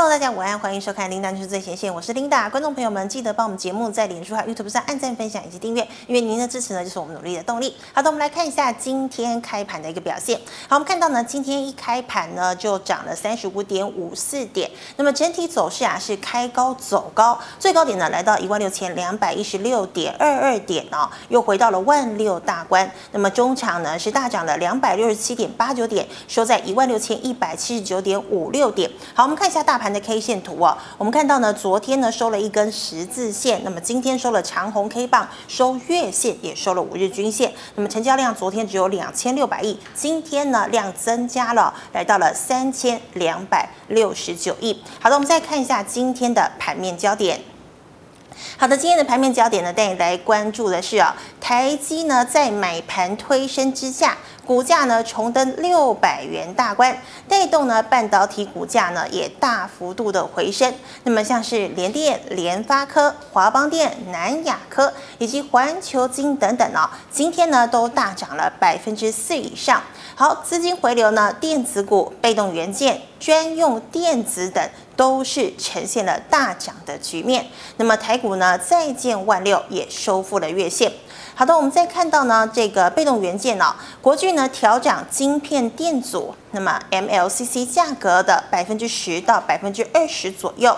Hello，大家午安，欢迎收看《琳达就是最前线》，我是琳达。观众朋友们，记得帮我们节目在脸书和 YouTube 上按赞、分享以及订阅，因为您的支持呢，就是我们努力的动力。好的，我们来看一下今天开盘的一个表现。好，我们看到呢，今天一开盘呢，就涨了三十五点五四点。那么整体走势啊，是开高走高，最高点呢来到一万六千两百一十六点二二点哦，又回到了万六大关。那么中场呢是大涨了两百六十七点八九点，收在一万六千一百七十九点五六点。好，我们看一下大。盘的 K 线图啊，我们看到呢，昨天呢收了一根十字线，那么今天收了长红 K 棒，收月线也收了五日均线。那么成交量昨天只有两千六百亿，今天呢量增加了，来到了三千两百六十九亿。好的，我们再看一下今天的盘面焦点。好的，今天的盘面焦点呢，带你来关注的是啊，台积呢在买盘推升之下。股价呢重登六百元大关，带动呢半导体股价呢也大幅度的回升。那么像是联电、联发科、华邦电、南亚科以及环球晶等等呢、哦，今天呢都大涨了百分之四以上。好，资金回流呢，电子股、被动元件、专用电子等都是呈现了大涨的局面。那么台股呢再见万六，也收复了月线。好的，我们再看到呢，这个被动元件呢、哦，国巨呢调涨晶片电阻，那么 MLCC 价格的百分之十到百分之二十左右。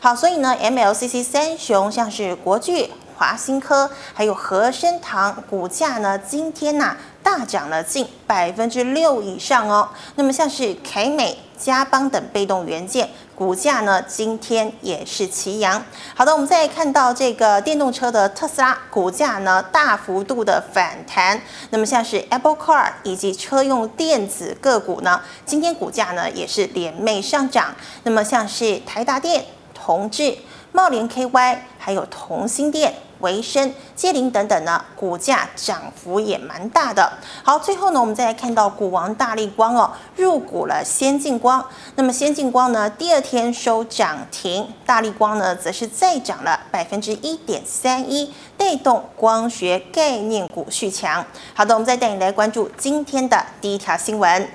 好，所以呢，MLCC 三雄像是国巨、华新科，还有和生堂，股价呢今天呐、大涨了近百分之六以上哦。那么像是凯美、嘉邦等被动元件。股价呢，今天也是齐扬。好的，我们再看到这个电动车的特斯拉股价呢，大幅度的反弹。那么像是 Apple Car 以及车用电子个股呢，今天股价呢也是连袂上涨。那么像是台达电、同志、茂联 KY，还有同心电。维生、界霖等等呢，股价涨幅也蛮大的。好，最后呢，我们再来看到股王大力光哦，入股了先进光。那么先进光呢，第二天收涨停，大力光呢，则是再涨了百分之一点三一，带动光学概念股续强。好的，我们再带你来关注今天的第一条新闻。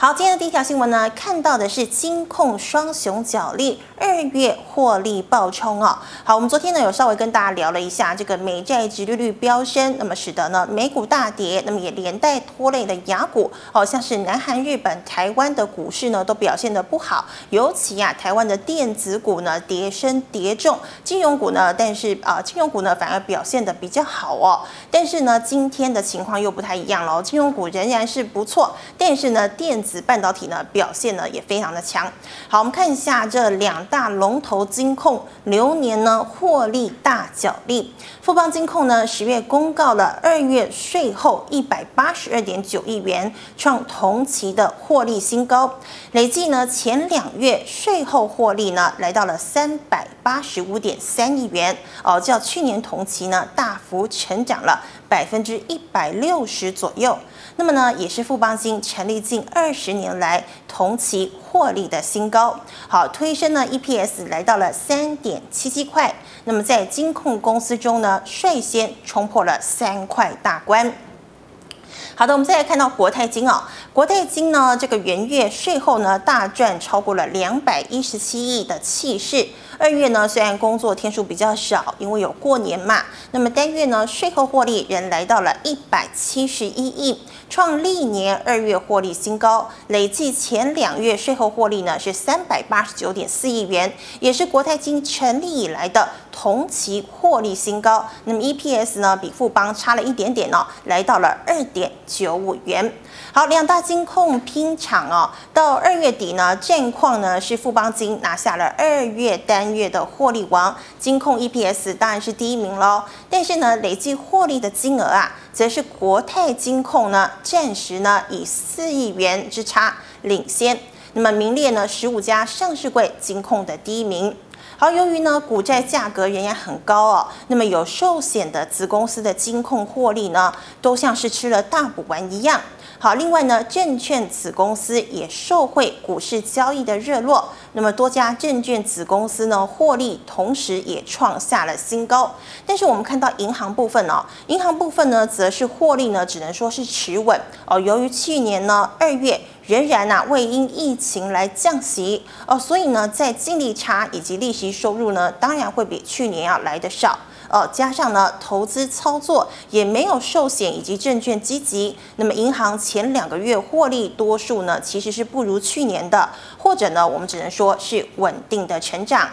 好，今天的第一条新闻呢，看到的是金控双雄角力，二月获利暴冲哦。好，我们昨天呢有稍微跟大家聊了一下这个美债殖利率飙升，那么使得呢美股大跌，那么也连带拖累了亚股，好像是南韩、日本、台湾的股市呢都表现得不好，尤其啊台湾的电子股呢跌深跌重，金融股呢但是啊金融股呢反而表现得比较好哦。但是呢今天的情况又不太一样了，金融股仍然是不错，但是呢电子半导体呢表现呢也非常的强。好，我们看一下这两大龙头金控流年呢获利大角力。富邦金控呢十月公告了二月税后一百八十二点九亿元，创同期的获利新高。累计呢前两月税后获利呢来到了三百八十五点三亿元，哦，较去年同期呢大幅成长了百分之一百六十左右。那么呢，也是富邦金成立近二十年来同期获利的新高，好，推升呢 EPS 来到了三点七七块。那么在金控公司中呢，率先冲破了三块大关。好的，我们再来看到国泰金哦，国泰金呢这个元月税后呢大赚超过了两百一十七亿的气势。二月呢，虽然工作天数比较少，因为有过年嘛，那么单月呢，税后获利仍来到了一百七十一亿，创历年二月获利新高。累计前两月税后获利呢是三百八十九点四亿元，也是国泰金成立以来的同期获利新高。那么 EPS 呢比富邦差了一点点哦，来到了二点九五元。好，两大金控拼场哦，到二月底呢，战况呢是富邦金拿下了二月单月的获利王，金控 EPS 当然是第一名喽。但是呢，累计获利的金额啊，则是国泰金控呢暂时呢以四亿元之差领先，那么名列呢十五家上市柜金控的第一名。好，由于呢股债价格仍然很高哦，那么有寿险的子公司的金控获利呢，都像是吃了大补丸一样。好，另外呢，证券子公司也受惠股市交易的热络，那么多家证券子公司呢获利，同时也创下了新高。但是我们看到银行部分哦，银行部分呢则是获利呢只能说是持稳哦。由于去年呢二月仍然啊未因疫情来降息哦，所以呢在净利差以及利息收入呢，当然会比去年要来得少。呃，加上呢，投资操作也没有寿险以及证券积极，那么银行前两个月获利多数呢，其实是不如去年的，或者呢，我们只能说是稳定的成长。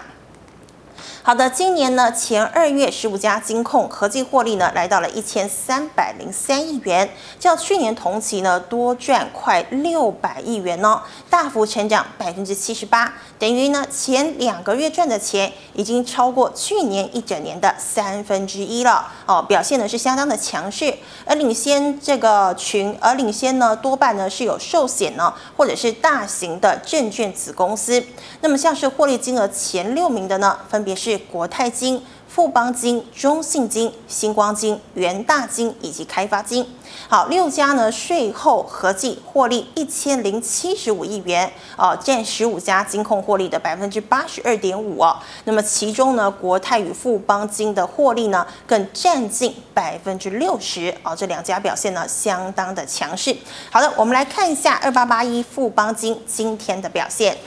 好的，今年呢前二月十五家金控合计获利呢来到了一千三百零三亿元，较去年同期呢多赚快六百亿元哦，大幅成长百分之七十八，等于呢前两个月赚的钱已经超过去年一整年的三分之一了哦，表现呢是相当的强势，而领先这个群，而领先呢多半呢是有寿险呢或者是大型的证券子公司，那么像是获利金额前六名的呢，分别是。国泰金、富邦金、中信金、星光金、元大金以及开发金，好，六家呢税后合计获利一千零七十五亿元，哦，占十五家金控获利的百分之八十二点五哦。那么其中呢，国泰与富邦金的获利呢更占近百分之六十哦，这两家表现呢相当的强势。好的，我们来看一下二八八一富邦金今天的表现。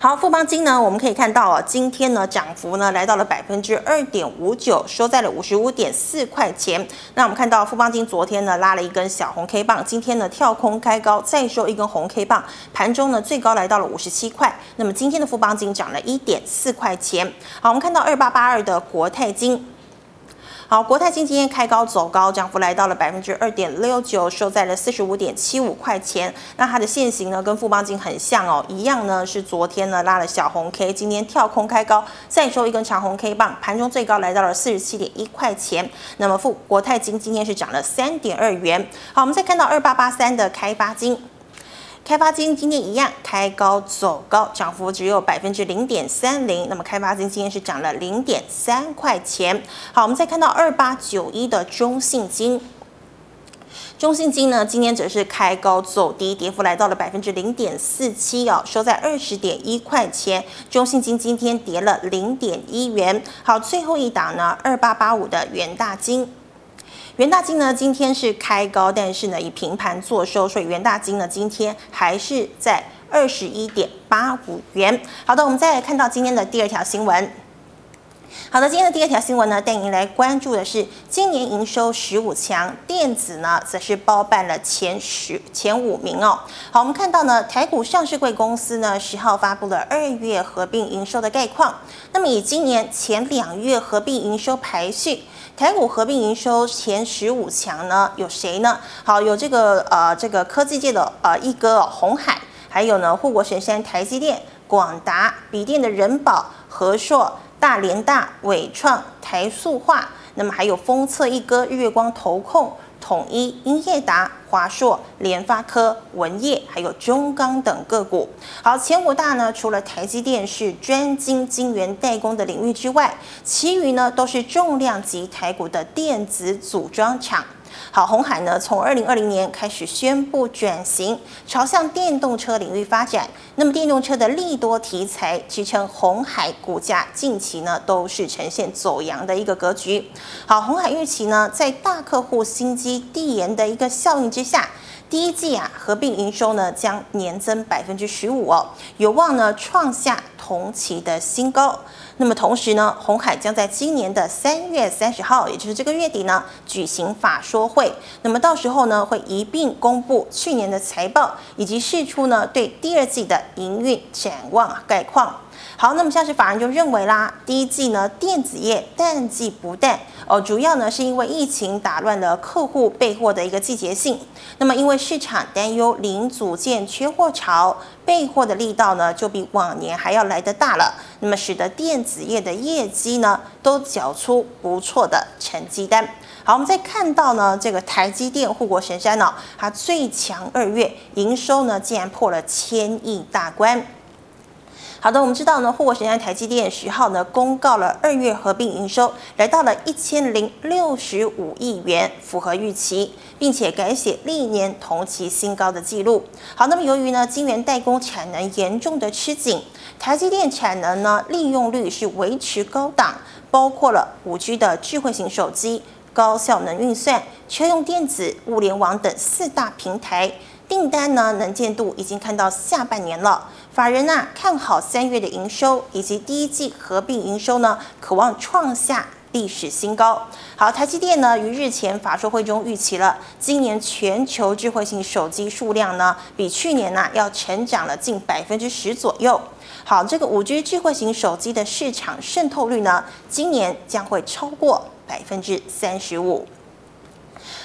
好，富邦金呢，我们可以看到啊，今天呢涨幅呢来到了百分之二点五九，收在了五十五点四块钱。那我们看到富邦金昨天呢拉了一根小红 K 棒，今天呢跳空开高，再收一根红 K 棒，盘中呢最高来到了五十七块。那么今天的富邦金涨了一点四块钱。好，我们看到二八八二的国泰金。好，国泰金今天开高走高，涨幅来到了百分之二点六九，收在了四十五点七五块钱。那它的线型呢，跟富邦金很像哦，一样呢是昨天呢拉了小红 K，今天跳空开高，再收一根长红 K 棒，盘中最高来到了四十七点一块钱。那么富国泰金今天是涨了三点二元。好，我们再看到二八八三的开发金。开发金今天一样开高走高，涨幅只有百分之零点三零。那么开发金今天是涨了零点三块钱。好，我们再看到二八九一的中信金，中信金呢今天则是开高走低，跌幅来到了百分之零点四七哦，收在二十点一块钱。中信金今天跌了零点一元。好，最后一档呢二八八五的元大金。元大金呢，今天是开高，但是呢，以平盘作收，所以元大金呢，今天还是在二十一点八五元。好的，我们再来看到今天的第二条新闻。好的，今天的第二条新闻呢，带您来关注的是今年营收十五强，电子呢则是包办了前十前五名哦。好，我们看到呢，台股上市柜公司呢十号发布了二月合并营收的概况。那么以今年前两月合并营收排序。台股合并营收前十五强呢，有谁呢？好，有这个呃这个科技界的呃一哥红海，还有呢护国神山台积电、广达、笔电的人保、和硕、大连大、伟创、台塑化，那么还有封测一哥日月光投控。统一、英业达、华硕、联发科、文业，还有中钢等个股。好，前五大呢，除了台积电是专精晶圆代工的领域之外，其余呢都是重量级台股的电子组装厂。好，鸿海呢，从二零二零年开始宣布转型，朝向电动车领域发展。那么电动车的利多题材支撑红海股价近期呢都是呈现走阳的一个格局。好，鸿海预期呢，在大客户新机递延的一个效应之下，第一季啊合并营收呢将年增百分之十五哦，有望呢创下同期的新高。那么同时呢，红海将在今年的三月三十号，也就是这个月底呢，举行法说会。那么到时候呢，会一并公布去年的财报，以及释出呢对第二季的营运展望概况。好，那么像是法人就认为啦，第一季呢电子业淡季不淡哦，主要呢是因为疫情打乱了客户备货的一个季节性。那么因为市场担忧零组件缺货潮，备货的力道呢就比往年还要来得大了。那么使得电子业的业绩呢都缴出不错的成绩单。好，我们再看到呢这个台积电护国神山呢、它最强二月营收呢竟然破了千亿大关。好的，我们知道呢，护国神山台积电十号呢公告了二月合并营收来到了一千零六十五亿元，符合预期，并且改写历年同期新高的记录。好，那么由于呢晶圆代工产能严重的吃紧，台积电产能呢利用率是维持高档，包括了五 G 的智慧型手机、高效能运算、车用电子、物联网等四大平台。订单呢，能见度已经看到下半年了。法人啊看好三月的营收以及第一季合并营收呢，可望创下历史新高。好，台积电呢于日前法说会中预期了，今年全球智慧型手机数量呢比去年呢要成长了近百分之十左右。好，这个五 G 智慧型手机的市场渗透率呢，今年将会超过百分之三十五。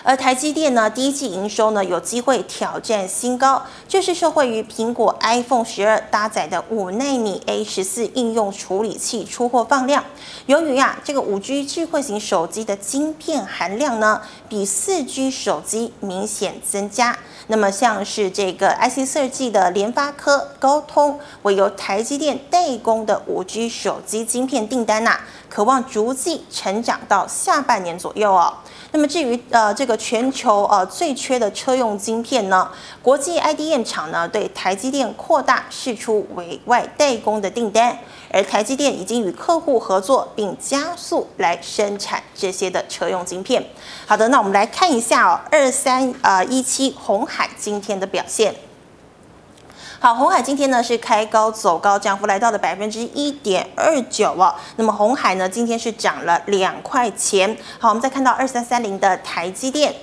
而台积电呢，第一季营收呢有机会挑战新高，就是受惠于苹果 iPhone 十二搭载的五奈米 A 十四应用处理器出货放量。由于啊，这个五 G 智慧型手机的晶片含量呢，比四 G 手机明显增加。那么像是这个 IC 设计的联发科、高通，为由台积电代工的五 G 手机晶片订单呐、啊，可望逐季成长到下半年左右哦。那么至于呃这个全球呃最缺的车用晶片呢，国际 IDM 厂呢对台积电扩大释出委外代工的订单，而台积电已经与客户合作，并加速来生产这些的车用晶片。好的，那我们来看一下哦，二三呃一七红海今天的表现。好，鸿海今天呢是开高走高，涨幅来到了百分之一点二九哦。那么鸿海呢今天是涨了两块钱。好，我们再看到二三三零的台积电，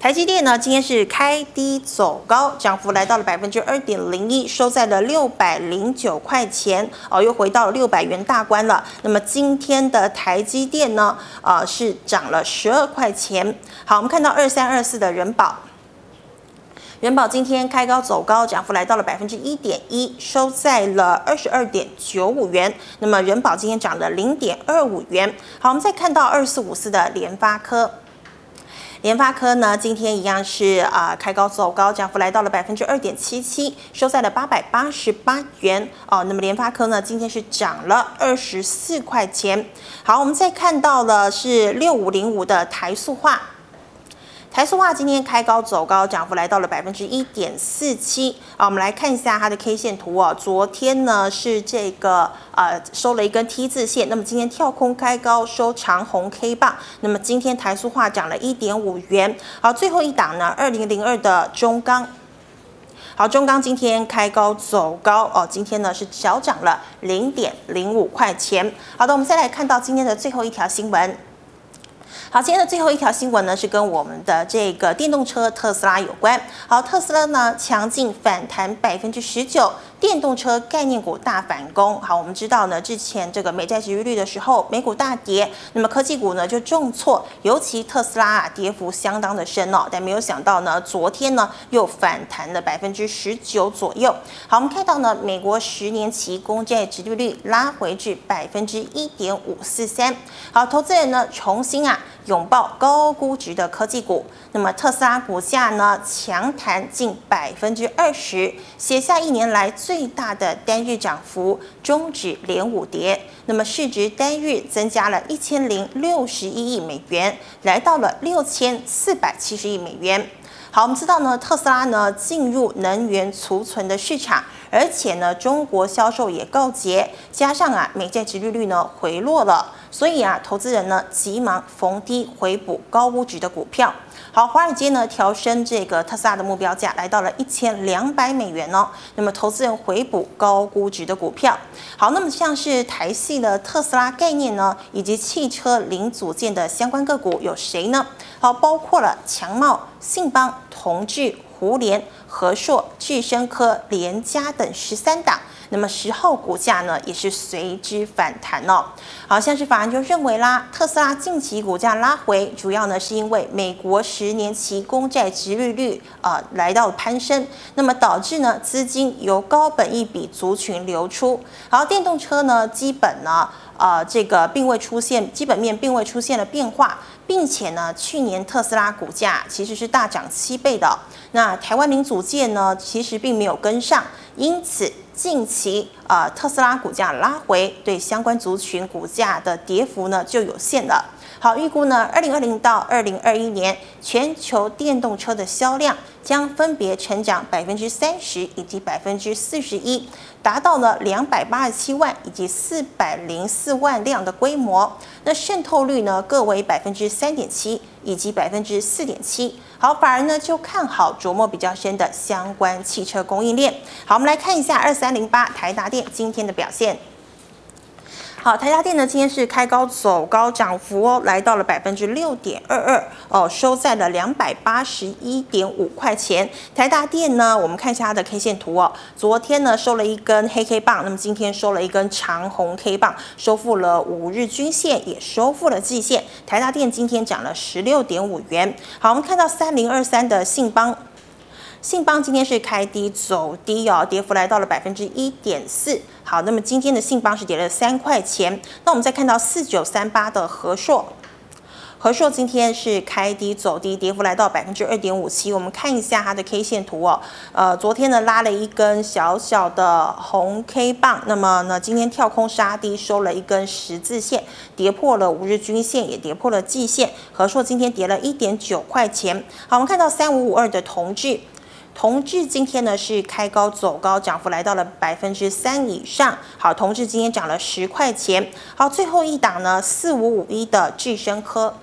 台积电呢今天是开低走高，涨幅来到了百分之二点零一，收在了六百零九块钱哦，又回到六百元大关了。那么今天的台积电呢，啊、呃、是涨了十二块钱。好，我们看到二三二四的人保。仁宝今天开高走高，涨幅来到了百分之一点一，收在了二十二点九五元。那么仁宝今天涨了零点二五元。好，我们再看到二四五四的联发科，联发科呢今天一样是啊、开高走高，涨幅来到了百分之二点七七，收在了八百八十八元。哦，那么联发科呢今天是涨了二十四块钱。好，我们再看到了是六五零五的台塑化。台塑化今天开高走高，涨幅来到了百分之一点四七啊。我们来看一下它的 K 线图哦。昨天呢是这个呃收了一根 T 字线，那么今天跳空开高收长红 K 棒，那么今天台塑化涨了一点五元。好，最后一档呢，二零零二的中钢。好，中钢今天开高走高哦，今天呢是小涨了零点零五块钱。好的，我们再来看到今天的最后一条新闻。好，今天的最后一条新闻呢，是跟我们的这个电动车特斯拉有关。好，特斯拉呢强劲反弹百分之十九。电动车概念股大反攻，好，我们知道呢，之前这个美债殖利率的时候，美股大跌，那么科技股呢就重挫，尤其特斯拉啊，跌幅相当的深哦，但没有想到呢，昨天呢又反弹了百分之十九左右。好，我们看到呢，美国十年期公债殖利率拉回至百分之一点五四三。好，投资人呢重新啊拥抱高估值的科技股，那么特斯拉股价呢强弹近百分之二十，写下一年来。最大的单日涨幅，终止连五跌，那么市值单日增加了一千零六十一亿美元，来到了六千四百七十亿美元。好，我们知道呢，特斯拉呢进入能源储存的市场，而且呢，中国销售也告捷，加上啊，美债殖利率呢回落了，所以啊，投资人呢急忙逢低回补高估值的股票。好，华尔街呢调升这个特斯拉的目标价，来到了一千两百美元哦。那么投资人回补高估值的股票。好，那么像是台系的特斯拉概念呢，以及汽车零组件的相关个股有谁呢？好，包括了强茂、信邦、同致、胡联、和硕、智伸科、联嘉等十三档。那么十号股价呢也是随之反弹哦。好，像是法人就认为啦，特斯拉近期股价拉回，主要呢是因为美国十年期公债殖利率啊、呃、来到攀升，那么导致呢资金由高本一笔族群流出。好，电动车呢基本呢。呃这个并未出现基本面并未出现了变化，并且呢，去年特斯拉股价其实是大涨七倍的，那台湾零组件呢其实并没有跟上，因此近期啊、呃、特斯拉股价拉回，对相关族群股价的跌幅呢就有限了。好，预估呢，二零二零到二零二一年全球电动车的销量将分别成长百分之三十以及百分之四十一，达到了两百八十七万以及四百零四万辆的规模。那渗透率呢，各为百分之三点七以及百分之四点七。好，反而呢就看好琢磨比较深的相关汽车供应链。好，我们来看一下二三零八台达电今天的表现。好，台达电呢，今天是开高走高，涨幅哦，来到了百分之六点二二哦，收在了两百八十一点五块钱。台达电呢，我们看一下它的 K 线图哦，昨天呢收了一根黑 K 棒，那么今天收了一根长红 K 棒，收复了五日均线，也收复了季线。台达电今天涨了十六点五元。好，我们看到三零二三的信邦。信邦今天是开低走低哦，跌幅来到了百分之一点四。好，那么今天的信邦是跌了三块钱。那我们再看到四九三八的和硕，和硕今天是开低走低，跌幅来到百分之二点五七。我们看一下它的 K 线图哦，呃，昨天呢拉了一根小小的红 K 棒，那么呢今天跳空杀低，收了一根十字线，跌破了五日均线，也跌破了季线。和硕今天跌了一点九块钱。好，我们看到三五五二的同致。同治今天呢是开高走高，涨幅来到了百分之三以上。好，同治今天涨了十块钱。好，最后一档呢，四五五一的智生科。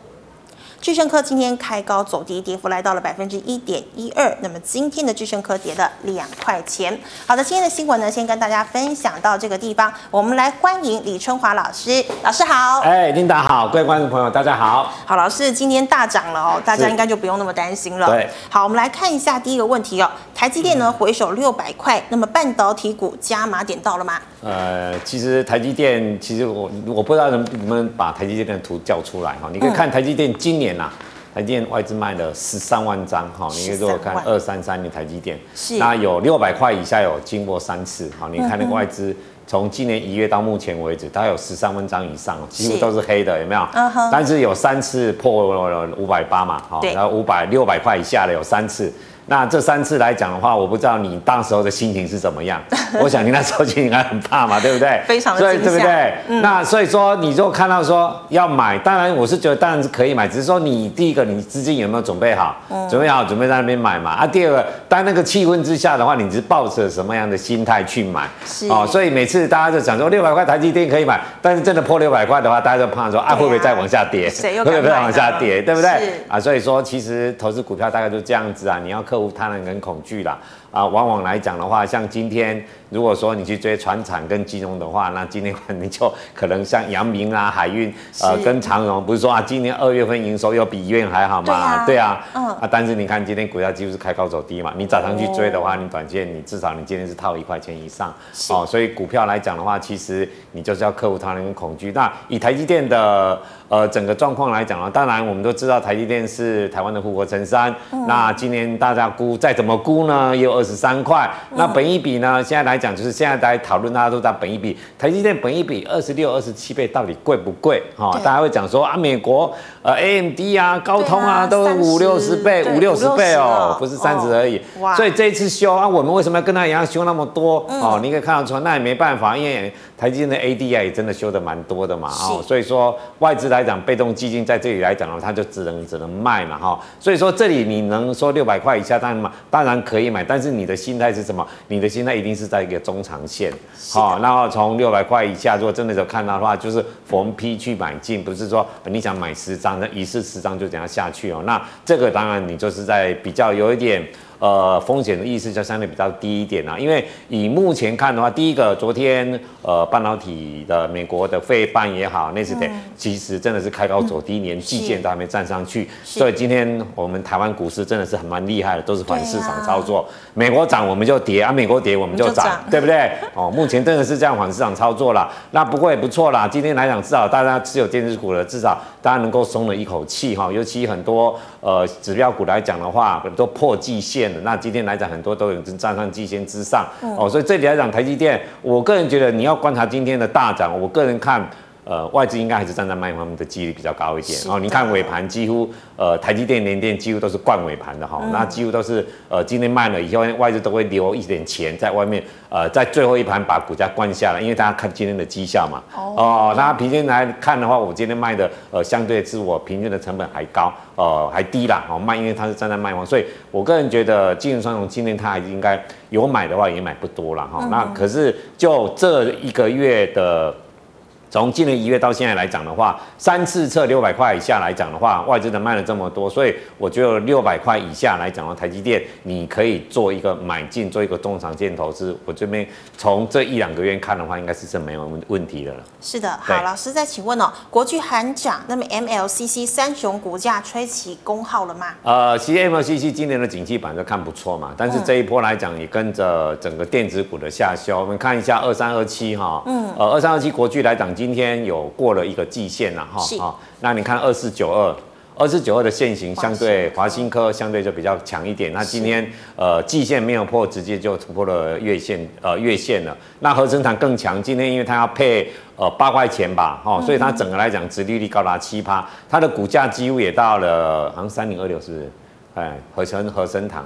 智胜科今天开高走低，跌幅来到了百分之一点一二。那么今天的智胜科跌了两块钱。好的，今天的新闻呢，先跟大家分享到这个地方。我们来欢迎李春华老师，老师好。哎，琳达好，各位观众朋友大家好。好，老师今天大涨了哦，大家应该就不用那么担心了。对。好，我们来看一下第一个问题哦，台积电呢回首六百块，那么半导体股加码点到了吗？呃，其实台积电，其实我我不知道能不能把台积电的图叫出来哈，你可以看台积电今年呐、啊。台积电外资卖了十三万张，哈，你可以给我看二三三的台积电，是，那有六百块以下有经过三次，好，你看那个外资从今年一月到目前为止，大概有十三万张以上，几乎都是黑的，有没有？但是有三次破了五百八嘛，好，然后五百六百块以下的有三次。那这三次来讲的话，我不知道你当时候的心情是怎么样。我想你那时候心情应该很怕嘛，对不对？非常的所以对不对？嗯、那所以说，你就看到说要买，当然我是觉得当然是可以买，只是说你第一个你资金有没有准备好？嗯、准备好，准备在那边买嘛。啊，第二个，当那个气氛之下的话，你是抱着什么样的心态去买？是哦，所以每次大家就想说六百块台积电可以买，但是真的破六百块的话，大家就怕说啊，啊会不会再往下跌？会不会再往下跌？对不对？是啊，所以说其实投资股票大概就这样子啊，你要克服贪婪跟恐惧啦。啊，往往来讲的话，像今天，如果说你去追船产跟金融的话，那今天 你就可能像阳明啊、海运，呃，跟长荣，不是说啊，今年二月份营收又比一月还好吗？对啊，嗯，啊，但是你看今天股价几乎是开高走低嘛，你早上去追的话，你短线你至少你今天是套一块钱以上，哦，所以股票来讲的话，其实你就是要克服它那种恐惧。那以台积电的呃整个状况来讲呢，当然我们都知道台积电是台湾的护国神山，那今年大家估再怎么估呢，也有二。十三块，那本一比呢？现在来讲，就是现在大家讨论，大家都在本一比，台积电本一比二十六、二十七倍，到底贵不贵？哈，对大家会讲说啊，美国呃 AMD 啊、高通啊，啊都五六十倍、五六十倍哦，不是三十而已。哦、所以这一次修啊，我们为什么要跟他一样修那么多？嗯、哦，你可以看得出来，那也没办法，因为台积电的 AD 啊也真的修的蛮多的嘛。哦，所以说外资来讲，被动基金在这里来讲的话，它就只能只能卖嘛。哈，所以说这里你能说六百块以下，当然嘛，当然可以买，但是。你的心态是什么？你的心态一定是在一个中长线，好哦，然后从六百块以下，如果真的有看到的话，就是逢批去买进，不是说你想买十张，那一次十张就这样下去哦。那这个当然你就是在比较有一点。呃，风险的意思就相对比较低一点啦，因为以目前看的话，第一个，昨天呃半导体的美国的费半也好，那是的，其实真的是开高走低，连季线都还没站上去，所以今天我们台湾股市真的是很蛮厉害的，都是反市场操作，美国涨我们就跌啊，美国跌我们就涨，对不对？哦，目前真的是这样反市场操作啦，那不过也不错啦，今天来讲至少大家持有电子股的，至少大家能够松了一口气哈，尤其很多呃指标股来讲的话，很多破季线。那今天来讲，很多都已经站上季线之上哦，所以这里来讲，台积电，我个人觉得你要观察今天的大涨，我个人看，呃，外资应该还是站在卖方的几率比较高一点哦。你看尾盘几乎呃，台积电、联电几乎都是灌尾盘的哈，嗯那几乎都是呃，今天卖了以后，外资都会留一点钱在外面，呃，在最后一盘把股价灌下来，因为大家看今天的绩效嘛。哦，那平均来看的话，我今天卖的呃，相对是我平均的成本还高，呃，还低啦。哦，卖因为它是站在卖方，所以我个人觉得金融双雄今天它还应该有买的话也买不多了哈。那可是就这一个月的。从今年一月到现在来讲的话，三次测六百块以下来讲的话，外资的卖了这么多，所以我觉得六百块以下来讲的台积电，你可以做一个买进，做一个中长线投资。我这边从这一两个月看的话，应该是是没有问题的了。是的，好，老师再请问哦，国巨喊涨，那么 MLCC 三雄股价吹起功号了吗？呃，其实 MLCC 今年的景气板就看不错嘛，但是这一波来讲也跟着整个电子股的下修。我们看一下二三二七哈，嗯，呃，二三二七国巨来讲，今天有过了一个季线了哈，是好，那你看二四九二。二四九二的线型相对华新科相对就比较强一点，那今天呃季线没有破，直接就突破了月线呃月线了。那合成厂更强，今天因为它要配呃八块钱吧，哦，所以它整个来讲殖利率高达七趴，它的股价几乎也到了好像三零二六是不是？哎，合成合成厂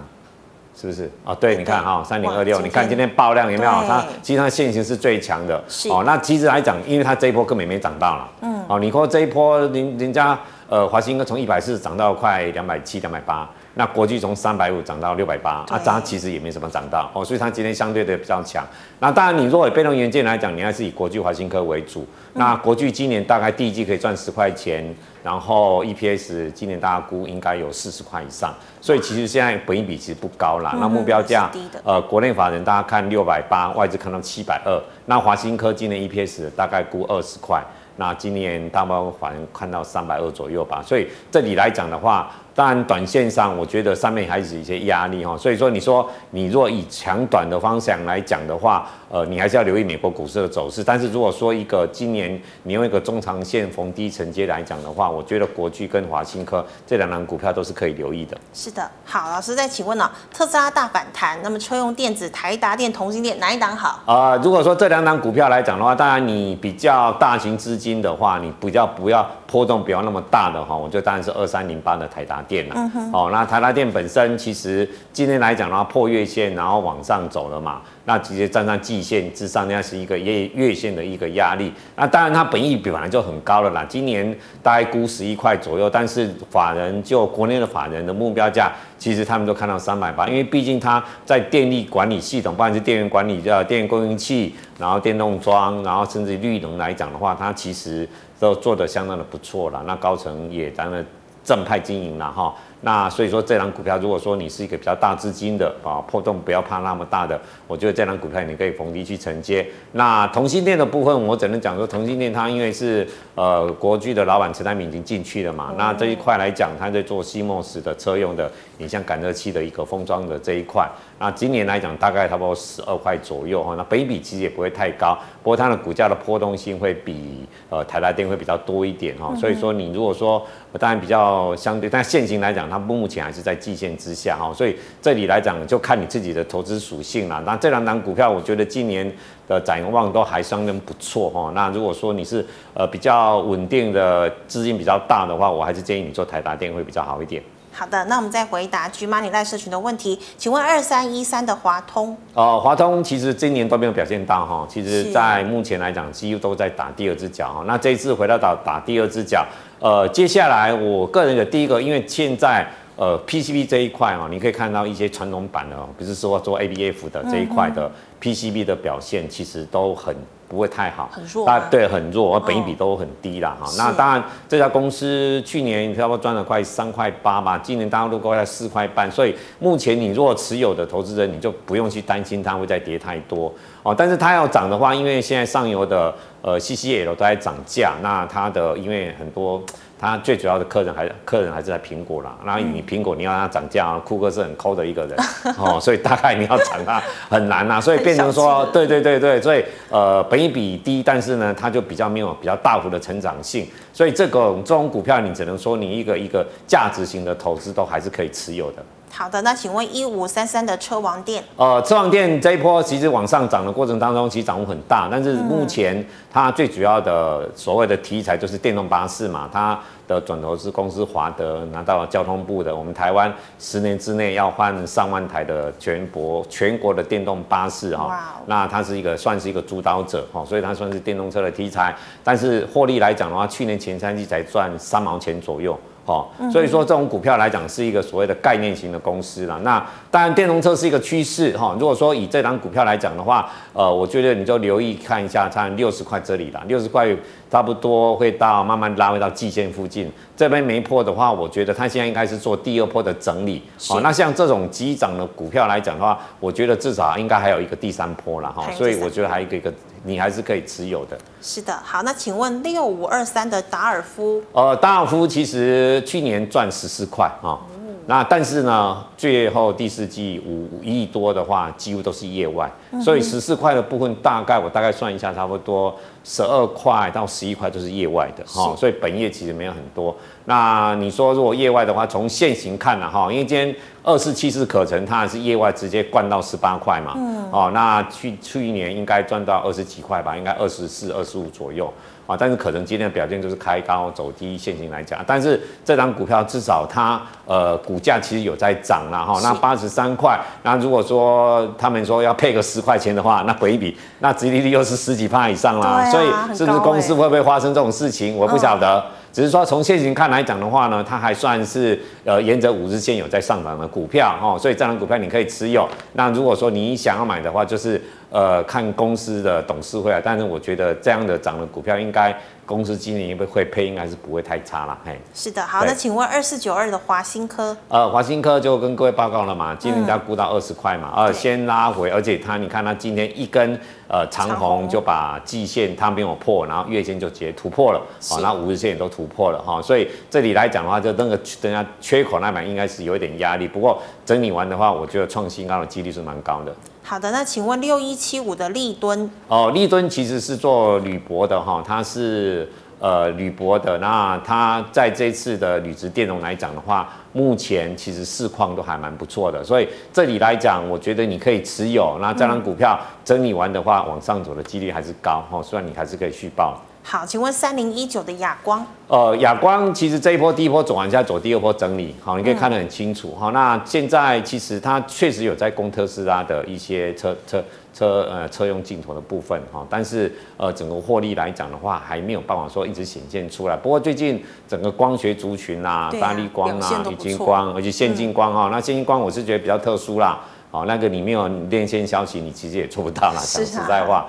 是不是？哦，对，你看哈，三零二六，你看今天爆量有没有？它其实它线型是最强的。哦，那其实来讲，因为它这一波根本没涨到了。嗯。哦，你说这一波人人家。呃，华兴哥从一百四涨到快两百七、两百八，那国巨从三百五涨到六百八，啊，它其实也没什么涨到哦，所以它今天相对的比较强。那当然，你如果以被动元件来讲，你还是以国巨、华新科为主。那国巨今年大概第一季可以赚十块钱，然后 EPS 今年大家估应该有四十块以上，所以其实现在本益比其实不高啦。那目标价，呃，国内法人大家看六百八，外资看到七百二，那华新科今年 EPS 大概估二十块。那今年大包反正看到三百二左右吧，所以这里来讲的话，当然短线上我觉得上面还是有一些压力哈，所以说你说你若以长短的方向来讲的话，呃，你还是要留意美国股市的走势。但是如果说一个今年你用一个中长线逢低承接来讲的话，我觉得国巨跟华新科这两档股票都是可以留意的。是的，好，老师再请问呢、哦，特斯拉大反弹，那么车用电子、台达电、同心电哪一档好？啊、呃，如果说这两档股票来讲的话，当然你比较大型资金。的话，你比较不要波动不要那么大的哈，我觉得当然是二三零八的台达电了。嗯哼。哦，那台达电本身其实今天来讲的话，破月线然后往上走了嘛，那直接站上季线之上，那是一个月月线的一个压力。那当然它本益比本来就很高了啦，今年大概估十一块左右，但是法人就国内的法人的目标价，其实他们都看到三百八，因为毕竟它在电力管理系统，不管是电源管理的电源供应器，然后电动桩，然后甚至绿能来讲的话，它其实都做得相当的不错了。那高层也当然正派经营了哈。那所以说，这档股票，如果说你是一个比较大资金的啊，破洞不要怕那么大的，我觉得这档股票你可以逢低去承接。那同性恋的部分，我只能讲说，同性恋它因为是呃国巨的老板陈大明已经进去了嘛，那这一块来讲，他在做 CMOS 的车用的影像感热器的一个封装的这一块。那今年来讲，大概差不多十二块左右哈，那本益比其实也不会太高，不过它的股价的波动性会比呃台达电会比较多一点哈，所以说你如果说当然比较相对，但现行来讲，它目前还是在季线之下哈，所以这里来讲就看你自己的投资属性啦。那这两档股票，我觉得今年的展望都还相当不错哈。那如果说你是呃比较稳定的资金比较大的话，我还是建议你做台达电会比较好一点。好的，那我们再回答 GMoney 赖社群的问题，请问二三一三的华通哦，华通其实今年都没有表现到哈，其实在目前来讲，几乎都在打第二只脚哈。那这一次回到打打第二只脚，呃，接下来我个人的第一个，因为现在呃 PCB 这一块啊，你可以看到一些传统版的，比如说做 ABF 的这一块的 PCB 的表现，其实都很。不会太好，很弱，对，很弱，而本益比都很低啦哈。哦、那当然，这家公司去年差不多赚了快三块八吧，今年大概都高在四块半，所以目前你如果持有的投资人，你就不用去担心它会再跌太多哦。但是它要涨的话，因为现在上游的呃 CCL 都在涨价，那它的因为很多。它最主要的客人还客人还是在苹果啦，那你苹果你要让它涨价，库克是很抠的一个人哦，所以大概你要涨它很难呐，所以变成说，对对对对，所以呃，本益比低，但是呢，它就比较没有比较大幅的成长性，所以这个这种股票你只能说你一个一个价值型的投资都还是可以持有的。好的，那请问一五三三的车王店？呃，车王店这一波其实往上涨的过程当中，其实涨幅很大，但是目前它最主要的所谓的题材就是电动巴士嘛，它的转投资公司华德拿到了交通部的，我们台湾十年之内要换上万台的全国全国的电动巴士哈，哦、那它是一个算是一个主导者哈，所以它算是电动车的题材，但是获利来讲的话，去年前三季才赚三毛钱左右。哦，所以说这种股票来讲是一个所谓的概念型的公司啦。那当然电动车是一个趋势哈。如果说以这档股票来讲的话，呃，我觉得你就留意看一下，它六十块这里啦，六十块差不多会到慢慢拉回到季线附近。这边没破的话，我觉得它现在应该是做第二波的整理。好，那像这种急涨的股票来讲的话，我觉得至少应该还有一个第三波了哈。所以我觉得还有一个一个。你还是可以持有的。是的，好，那请问六五二三的达尔夫？呃，达尔夫其实去年赚十四块啊，嗯、那但是呢，最后第四季五亿多的话，几乎都是业外，嗯、所以十四块的部分大概我大概算一下，差不多十二块到十一块都是业外的哈，是所以本业其实没有很多。那你说如果业外的话，从现行看了哈，因为今天。二四七四可成，它还是业外直接灌到十八块嘛？嗯，哦，那去去年应该赚到二十几块吧，应该二十四、二十五左右啊。但是可能今天的表现就是开高走低，现行来讲，但是这张股票至少它呃股价其实有在涨了哈。那八十三块，那如果说他们说要配个十块钱的话，那回一笔，那殖利率又是十几趴以上啦。啊、所以是不是公司会不会发生这种事情？我不晓得。嗯只是说从现行看来讲的话呢，它还算是呃沿着五日线有在上涨的股票哦，所以这档股票你可以持有。那如果说你想要买的话，就是呃看公司的董事会啊。但是我觉得这样的涨的股票，应该公司今年会会配，应该是不会太差了。嘿，是的，好，那请问二四九二的华新科？呃，华新科就跟各位报告了嘛，今天它估到二十块嘛，呃，先拉回，而且它你看它今天一根。呃，长虹就把季线它没有破，然后月线就直接突破了，好是，那五日线也都突破了哈，所以这里来讲的话，就那个等下缺口那板应该是有一点压力，不过整理完的话，我觉得创新高的几率是蛮高的。好的，那请问六一七五的立敦？哦，立敦其实是做铝箔的哈，它是。呃，铝箔的，那它在这次的铝质电容来讲的话，目前其实市况都还蛮不错的，所以这里来讲，我觉得你可以持有。那这张股票整理完的话，往上走的几率还是高哈，虽然你还是可以续报。好，请问三零一九的亚光？呃，亚光其实这一波第一波走完，现在走第二波整理，好，你可以看得很清楚哈。嗯、那现在其实它确实有在供特斯拉的一些车车。车呃车用镜头的部分哈，但是呃整个获利来讲的话，还没有办法说一直显现出来。不过最近整个光学族群啊，大立、啊、光啊，已经光，而且先进光哈，嗯、那先进光我是觉得比较特殊啦。好，那个你没有链线消息，你其实也做不到啦。讲实在话，啊，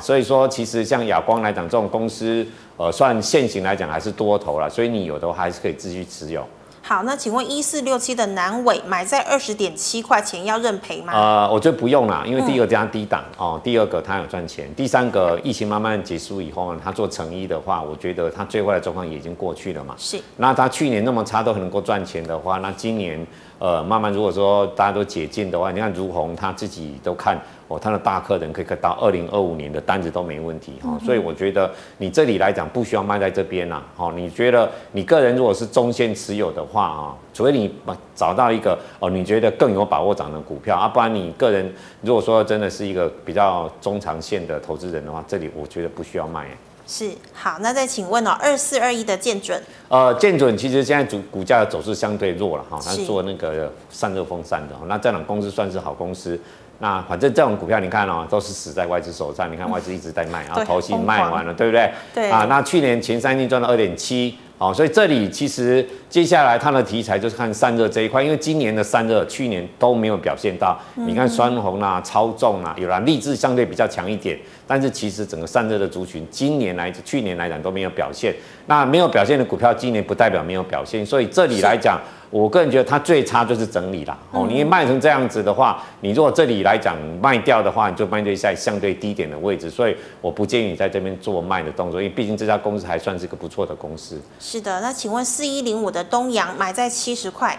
所以说其实像亚光来讲，这种公司呃算现行来讲还是多头了，所以你有的话还是可以继续持有。好，那请问一四六七的南纬买在二十点七块钱要认赔吗？呃，我觉得不用啦，因为第一个加低档、嗯、哦，第二个它有赚钱，第三个疫情慢慢结束以后呢，它做成衣的话，我觉得它最坏的状况也已经过去了嘛。是。那它去年那么差都很能够赚钱的话，那今年呃慢慢如果说大家都解禁的话，你看如虹他自己都看。哦，他的大客人可以到二零二五年的单子都没问题哈，所以我觉得你这里来讲不需要卖在这边呐。哦，你觉得你个人如果是中线持有的话啊，除非你找到一个哦，你觉得更有把握涨的股票啊，不然你个人如果说真的是一个比较中长线的投资人的话，这里我觉得不需要卖。是，好，那再请问哦，二四二一的建准，呃，建准其实现在股股价的走势相对弱了哈，它是做那个散热风扇的，那这种公司算是好公司。那反正这种股票，你看哦，都是死在外资手上。你看外资一直在卖，然后投信卖完了，对不对？对。啊，那去年前三季赚了二点七，哦，所以这里其实接下来它的题材就是看散热这一块，因为今年的散热去年都没有表现到。你看双鸿啊、超重啊，有啦，力志相对比较强一点，但是其实整个散热的族群今年来去年来讲都没有表现。那没有表现的股票，今年不代表没有表现，所以这里来讲。我个人觉得它最差就是整理啦。哦，你卖成这样子的话，你如果这里来讲卖掉的话，你就卖对在相对低点的位置，所以我不建议你在这边做卖的动作，因为毕竟这家公司还算是个不错的公司。是的，那请问四一零五的东阳买在七十块？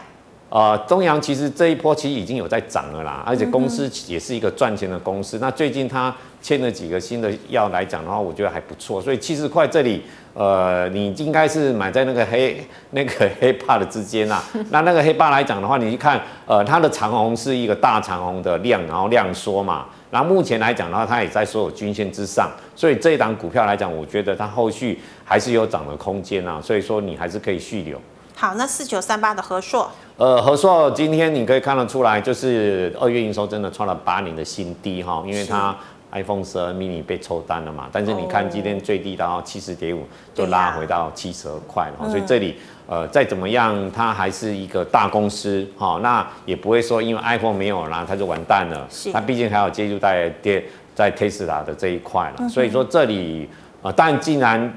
呃，东阳其实这一波其实已经有在涨了啦，而且公司也是一个赚钱的公司。嗯、那最近它签了几个新的药来讲的话，我觉得还不错。所以七十块这里，呃，你应该是买在那个黑那个黑霸的之间啦。那那个黑霸来讲的话，你去看，呃，它的长虹是一个大长虹的量，然后量缩嘛。那目前来讲的话，它也在所有均线之上，所以这一档股票来讲，我觉得它后续还是有涨的空间啊。所以说你还是可以续留。好，那四九三八的和硕，呃，和硕今天你可以看得出来，就是二月营收真的创了八年的新低哈，因为它 iPhone 十二 mini 被抽单了嘛。但是你看今天最低到七十点五，就拉回到七十二块了，所以这里呃再怎么样，它还是一个大公司哈，那也不会说因为 iPhone 没有了，它就完蛋了。它毕竟还有接入在电在 Tesla 的这一块了，所以说这里。啊，但既然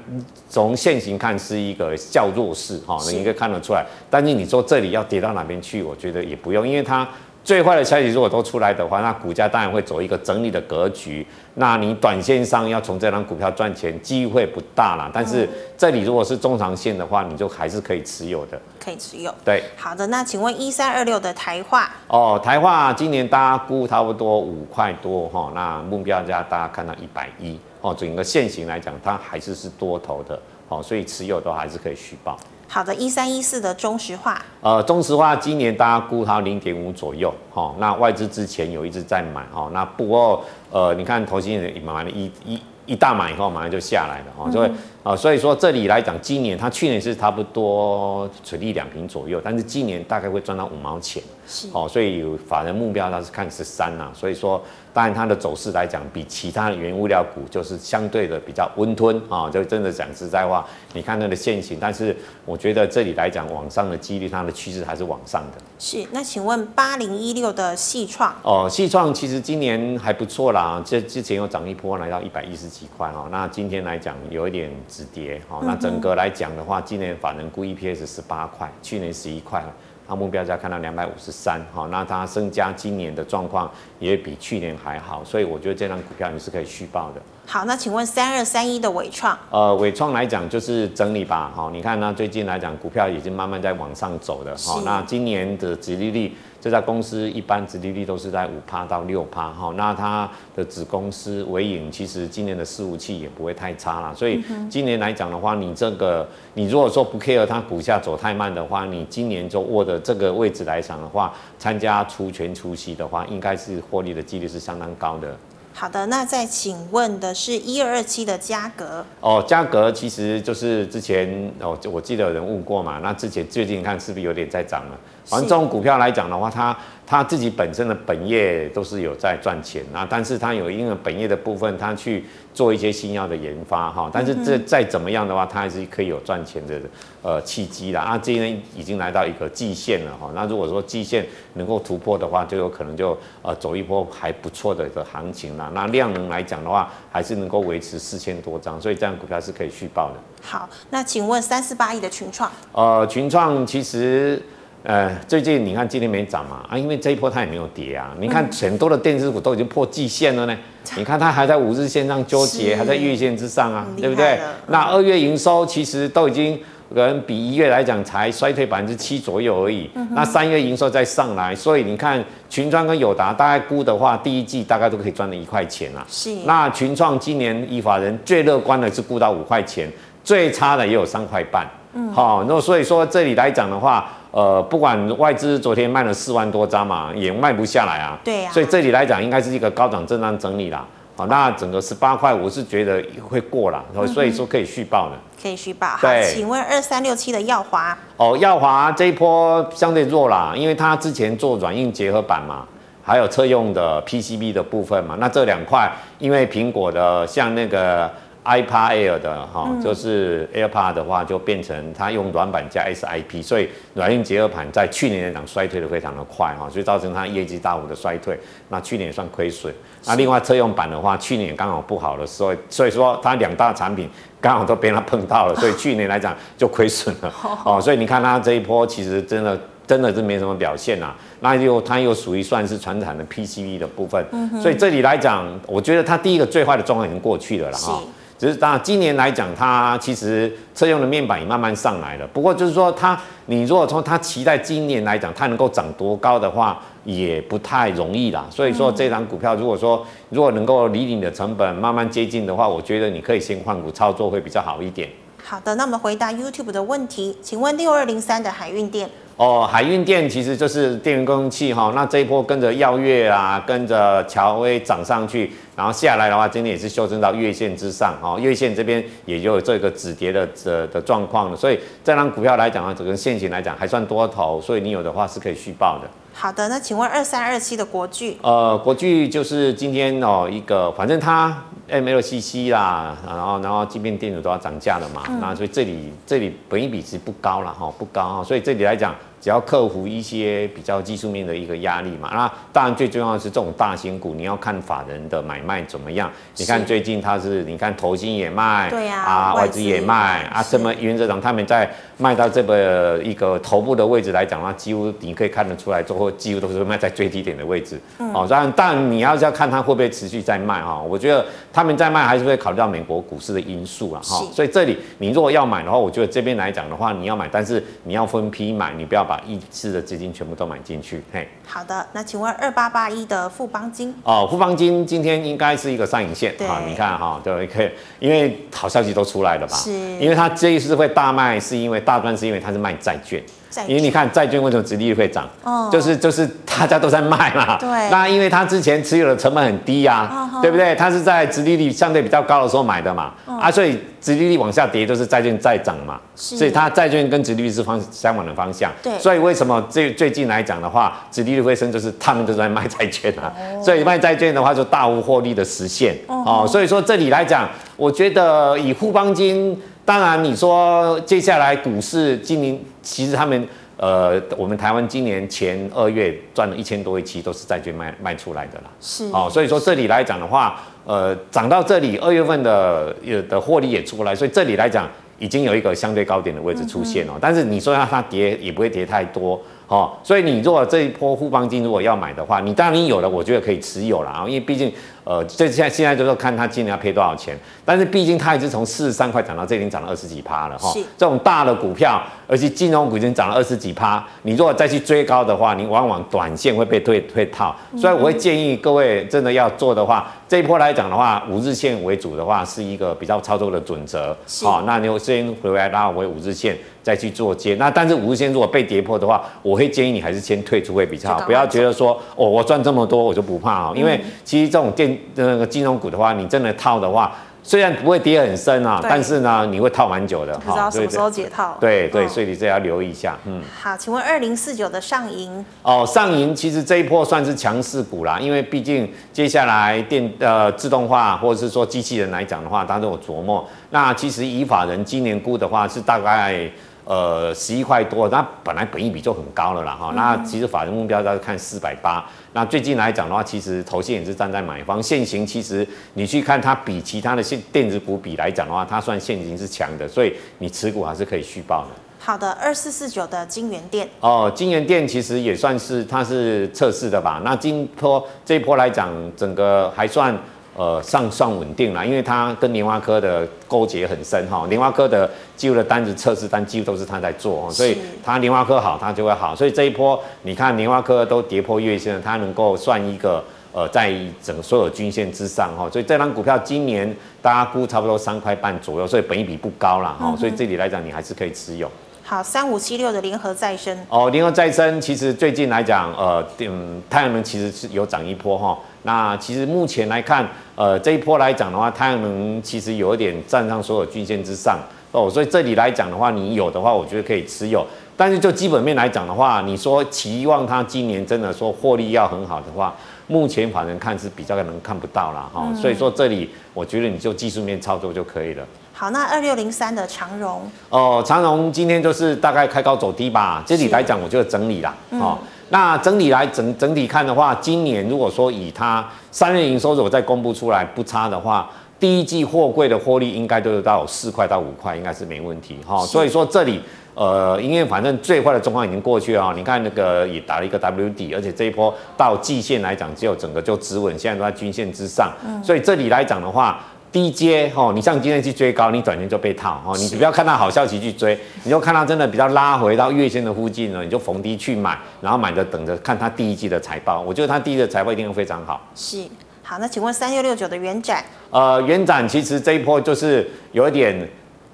从现行看是一个较弱势哈，你应该看得出来。但是你说这里要跌到哪边去，我觉得也不用，因为它最坏的消息如果都出来的话，那股价当然会走一个整理的格局。那你短线上要从这张股票赚钱，机会不大啦。但是这里如果是中长线的话，你就还是可以持有的，可以持有。对，好的，那请问一三二六的台化哦，台化今年大家估差不多五块多哈，那目标价大家看到一百一。哦，整个线型来讲，它还是是多头的，哦，所以持有都还是可以续报。好的，一三一四的中石化，呃，中石化今年大家估它零点五左右，哈，那外资之前有一直在买，哈，那不过，呃，你看投信也买了一一一大买以后，马上就下来了，哈，所以。啊，所以说这里来讲，今年它去年是差不多水利两平左右，但是今年大概会赚到五毛钱。是哦，所以有法人目标它是看十三呐，所以说当然它的走势来讲，比其他的原物料股就是相对的比较温吞啊，就真的讲实在话，你看它的线型，但是我觉得这里来讲往上的几率，它的趋势还是往上的。是，那请问八零一六的细创哦，细创其实今年还不错啦，这之前又涨一波来到一百一十几块哈，那今天来讲有一点。止跌，好，那整个来讲的话，今年法人估 EPS 十八块，去年十一块，它目标价看到两百五十三，好，那它升加今年的状况也比去年还好，所以我觉得这张股票你是可以续报的。好，那请问三二三一的伟创，呃，伟创来讲就是整理吧，好，你看呢，最近来讲股票已经慢慢在往上走了，好，那今年的殖利率。这家公司一般殖利率都是在五趴到六趴哈，那它的子公司纬颖其实今年的伺服器也不会太差啦，所以今年来讲的话，你这个你如果说不 care 它股价走太慢的话，你今年就握的这个位置来讲的话，参加除权除息的话，应该是获利的几率是相当高的。好的，那再请问的是一二二七的价格哦，价格其实就是之前哦，我记得有人问过嘛，那之前最近看是不是有点在涨了？反正这种股票来讲的话，它它自己本身的本业都是有在赚钱啊，但是它有因为本业的部分，它去做一些新药的研发哈，但是这再怎么样的话，它还是可以有赚钱的呃契机啦。啊，今天已经来到一个季线了哈，那如果说季线能够突破的话，就有可能就呃走一波还不错的一个行情啦。那量能来讲的话，还是能够维持四千多张，所以这样股票是可以续报的。好，那请问三四八亿的群创？呃，群创其实。呃，最近你看今天没涨嘛？啊，因为这一波它也没有跌啊。你看很多的电子股都已经破季线了呢。嗯、你看它还在五日线上纠结，还在月线之上啊，对不对？那二月营收其实都已经可能比一月来讲才衰退百分之七左右而已。嗯、那三月营收再上来，所以你看群创跟友达大概估的话，第一季大概都可以赚了一块钱啊。是。那群创今年依法人最乐观的是估到五块钱，最差的也有三块半。嗯。好，那所以说这里来讲的话。呃，不管外资昨天卖了四万多张嘛，也卖不下来啊。对呀、啊。所以这里来讲，应该是一个高档震荡整理啦。好，那整个十八块，我是觉得会过了，所以说可以续报的。可以续报。好，请问二三六七的耀华。哦，耀华这一波相对弱啦，因为它之前做软硬结合板嘛，还有车用的 PCB 的部分嘛。那这两块，因为苹果的像那个。iPad Air 的哈，就是 AirPod 的话，就变成它用软板加 SiP，所以软硬结合盘在去年来讲衰退的非常的快哈，所以造成它业绩大幅的衰退。那去年也算亏损。那另外车用板的话，去年刚好不好的时候，所以说它两大产品刚好都被它碰到了，所以去年来讲就亏损了。哦，所以你看它这一波其实真的真的是没什么表现呐。那又它又属于算是传产的 PCB 的部分，所以这里来讲，我觉得它第一个最坏的状况已经过去了了哈。只是当然今年来讲，它其实车用的面板也慢慢上来了。不过就是说它，你如果从它期待今年来讲，它能够涨多高的话，也不太容易啦。所以说这张股票，如果说如果能够离你的成本慢慢接近的话，我觉得你可以先换股操作会比较好一点。好的，那我们回答 YouTube 的问题，请问六二零三的海运电。哦，海运电其实就是电源供应器哈，那这一波跟着耀月啊，跟着乔威涨上去，然后下来的话，今天也是修正到月线之上哦，月线这边也就有这个止跌的的的状况了，所以这张股票来讲啊，整个线型来讲还算多头，所以你有的话是可以续报的。好的，那请问二三二七的国巨？呃，国巨就是今天哦一个，反正它 MLCC 啦，然后然后即便电子都要涨价了嘛，嗯、那所以这里这里本益比值不高了哈，不高哦，所以这里来讲。只要克服一些比较技术面的一个压力嘛，那当然最重要的是这种大型股，你要看法人的买卖怎么样。你看最近它是，你看投信也卖，对呀，啊外资也卖啊，什么原则上他们在卖到这个一个头部的位置来讲的话，几乎你可以看得出来，最后几乎都是卖在最低点的位置。嗯，哦，当然，但你要是要看它会不会持续在卖哈，我觉得他们在卖还是会考虑到美国股市的因素啊哈。所以这里你如果要买的话，我觉得这边来讲的话，你要买，但是你要分批买，你不要把一次的资金全部都买进去。嘿，好的，那请问二八八一的富邦金？哦，富邦金今天应该是一个上影线啊，你看哈，对，可以，因为好消息都出来了吧？是，因为它这一次会大卖，是因为大赚，是因为它是卖债券。因为你看债券为什么殖利率会涨？哦，就是就是大家都在卖嘛。对。那因为它之前持有的成本很低呀，对不对？它是在殖利率相对比较高的时候买的嘛。啊，所以殖利率往下跌，就是债券在涨嘛。所以它债券跟殖利率是方相反的方向。对。所以为什么最最近来讲的话，殖利率会升，就是他们都在卖债券啊。所以卖债券的话，就大无获利的实现。哦。所以说这里来讲，我觉得以富邦金。当然，你说接下来股市今年，其实他们呃，我们台湾今年前二月赚了一千多亿，其实都是债券卖卖出来的啦。是哦，所以说这里来讲的话，呃，涨到这里二月份的有的获利也出来，所以这里来讲已经有一个相对高点的位置出现了。但是你说让它跌也不会跌太多。哦，所以你如果这一波富邦金如果要买的话，你当然你有了，我觉得可以持有了啊，因为毕竟，呃，这现在现在就是看它今年要赔多少钱，但是毕竟它已经从四十三块涨到这里已经涨了二十几趴了哈。这种大的股票，而且金融股已经涨了二十几趴，你如果再去追高的话，你往往短线会被退退套。所以我会建议各位真的要做的话，这一波来讲的话，五日线为主的话是一个比较操作的准则。是。好，那你先回来拉回五日线。再去做接，那但是五日线如果被跌破的话，我会建议你还是先退出会比较好，不要觉得说哦，我赚这么多我就不怕哦，因为其实这种电那个金融股的话，你真的套的话，虽然不会跌很深啊，但是呢你会套蛮久的，不知道什么时候解套。对对，所以你这要留意一下。嗯，好，请问二零四九的上银哦，上银其实这一波算是强势股啦，因为毕竟接下来电呃自动化或者是说机器人来讲的话，当中有琢磨。那其实以法人今年估的话是大概。呃，十一块多，那本来本益比就很高了啦哈。那其实法人目标都是看四百八。那最近来讲的话，其实投信也是站在买方，现行其实你去看它比其他的线电子股比来讲的话，它算现行是强的，所以你持股还是可以续报的。好的，二四四九的金源电哦，金源电其实也算是它是测试的吧。那今波这一波来讲，整个还算。呃，上算稳定了，因为它跟联发科的勾结很深哈，联发科的几乎的单子测试单几乎都是他在做，所以他联发科好，他就会好，所以这一波你看联发科都跌破月线，它能够算一个呃，在整个所有均线之上哈，所以这张股票今年大家估差不多三块半左右，所以本一比不高了哈，所以这里来讲你还是可以持有。好，三五七六的联合再生哦，联合再生其实最近来讲，呃，嗯，太阳能其实是有涨一波哈。那其实目前来看，呃，这一波来讲的话，太阳能其实有一点站上所有均线之上哦，所以这里来讲的话，你有的话，我觉得可以持有。但是就基本面来讲的话，你说期望它今年真的说获利要很好的话，目前反正看是比较可能看不到了哈。所以说这里我觉得你就技术面操作就可以了。好，那二六零三的长荣哦，长荣今天就是大概开高走低吧。这里来讲，我觉得整理啦。哦，那整理来整整体看的话，今年如果说以它三月营收如果再公布出来不差的话，第一季货柜的获利应该都有到四块到五块，应该是没问题哈。所以说这里呃，因为反正最坏的状况已经过去了，你看那个也打了一个 W 底，而且这一波到季线来讲，只有整个就止稳，现在都在均线之上。所以这里来讲的话。低阶哦，你像今天去追高，你短线就被套哦。你不要看到好消息去追，你就看到真的比较拉回到月线的附近了，你就逢低去买，然后买着等着看它第一季的财报。我觉得它第一季的财报一定会非常好。是，好，那请问三六六九的元展？呃，元展其实这一波就是有一点。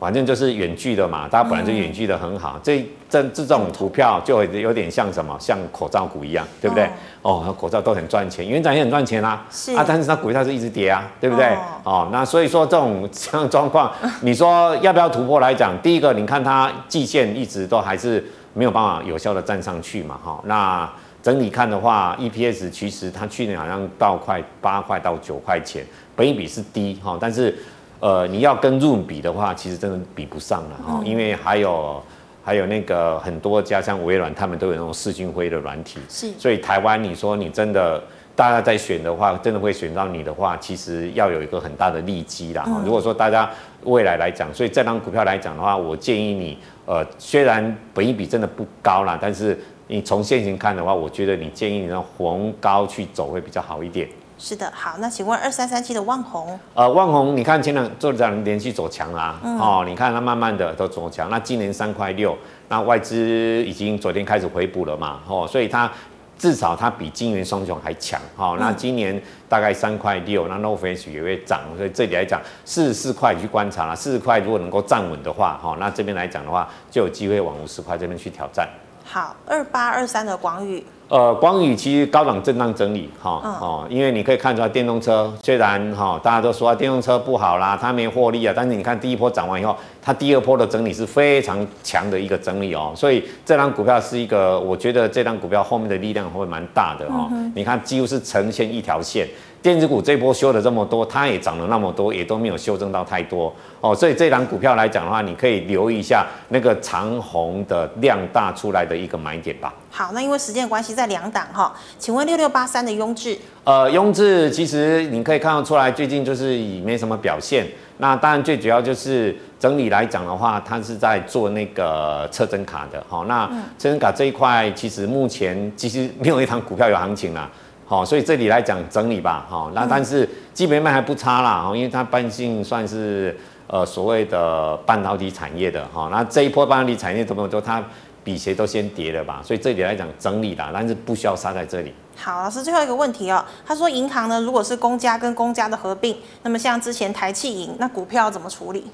反正就是远距的嘛，大家本来就远距的很好，这这这种股票就有点像什么，像口罩股一样，对不对？哦，哦口罩都很赚钱，元长也很赚钱啊，是啊，但是它股票是一直跌啊，对不对？哦，哦，那所以说这种这样状况，你说要不要突破来讲？第一个，你看它季线一直都还是没有办法有效的站上去嘛，哈、哦，那整体看的话，EPS 其实它去年好像到快八块到九块钱，本益比是低哈、哦，但是。呃，你要跟 Zoom 比的话，其实真的比不上了哈，因为还有还有那个很多家像微软，他们都有那种视讯会的软体，是，所以台湾你说你真的大家在选的话，真的会选到你的话，其实要有一个很大的利基啦。如果说大家未来来讲，所以这张股票来讲的话，我建议你，呃，虽然本益比真的不高啦，但是你从现行看的话，我觉得你建议你让红高去走会比较好一点。是的，好，那请问二三三七的旺宏，呃，旺宏，你看前两做这样连续走强啦，嗯、哦，你看它慢慢的都走强，那今年三块六，那外资已经昨天开始回补了嘛，哦，所以它至少它比金元双雄还强，哦，那今年大概三块六，那 NOR Flash 也会涨，所以这里来讲四十四块去观察了，四十块如果能够站稳的话，哈、哦，那这边来讲的话就有机会往五十块这边去挑战。好，二八二三的广宇。呃，广宇其实高档震荡整理，哈、哦，哦，因为你可以看出来，电动车虽然哈、哦，大家都说电动车不好啦，它没获利啊，但是你看第一波涨完以后，它第二波的整理是非常强的一个整理哦，所以这张股票是一个，我觉得这张股票后面的力量会蛮大的哦，嗯、你看几乎是呈现一条线。电子股这波修了这么多，它也涨了那么多，也都没有修正到太多哦，所以这档股票来讲的话，你可以留意一下那个长虹的量大出来的一个买点吧。好，那因为时间关系，在两档哈，请问六六八三的雍智？呃，雍智其实你可以看得出来，最近就是也没什么表现。那当然最主要就是整理来讲的话，它是在做那个测针卡的哈。那测针卡这一块，其实目前其实没有一档股票有行情啦。好，所以这里来讲整理吧，好，那但是基本面还不差啦，因为它半径算是呃所谓的半导体产业的，哈，那这一波半导体产业怎么说，它比谁都先跌了吧，所以这里来讲整理啦，但是不需要杀在这里。好，老师最后一个问题哦，他说银行呢，如果是公家跟公家的合并，那么像之前台企银，那股票怎么处理？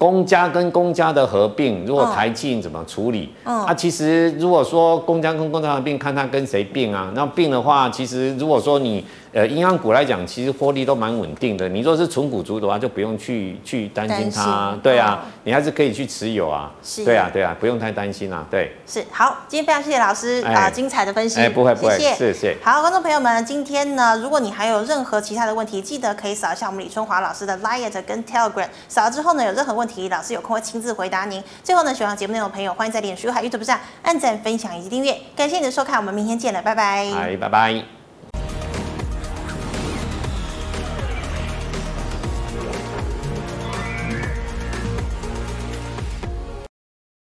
公家跟公家的合并，如果台进怎么处理？哦，啊，其实如果说公家跟公家合并，看他跟谁并啊。那并的话，其实如果说你。呃，银行股来讲，其实获利都蛮稳定的。你若是纯股族的话，就不用去去担心它。对啊，你还是可以去持有啊。是。对啊，对啊，不用太担心啊。对。是。好，今天非常谢谢老师啊，精彩的分析。哎，不会不会，谢谢。谢谢。好，观众朋友们，今天呢，如果你还有任何其他的问题，记得可以扫一下我们李春华老师的 Line 跟 Telegram，扫了之后呢，有任何问题，老师有空会亲自回答您。最后呢，喜欢节目内容的朋友，欢迎在脸书还有 YouTube 上按赞、分享以及订阅。感谢你的收看，我们明天见了，拜拜。拜拜。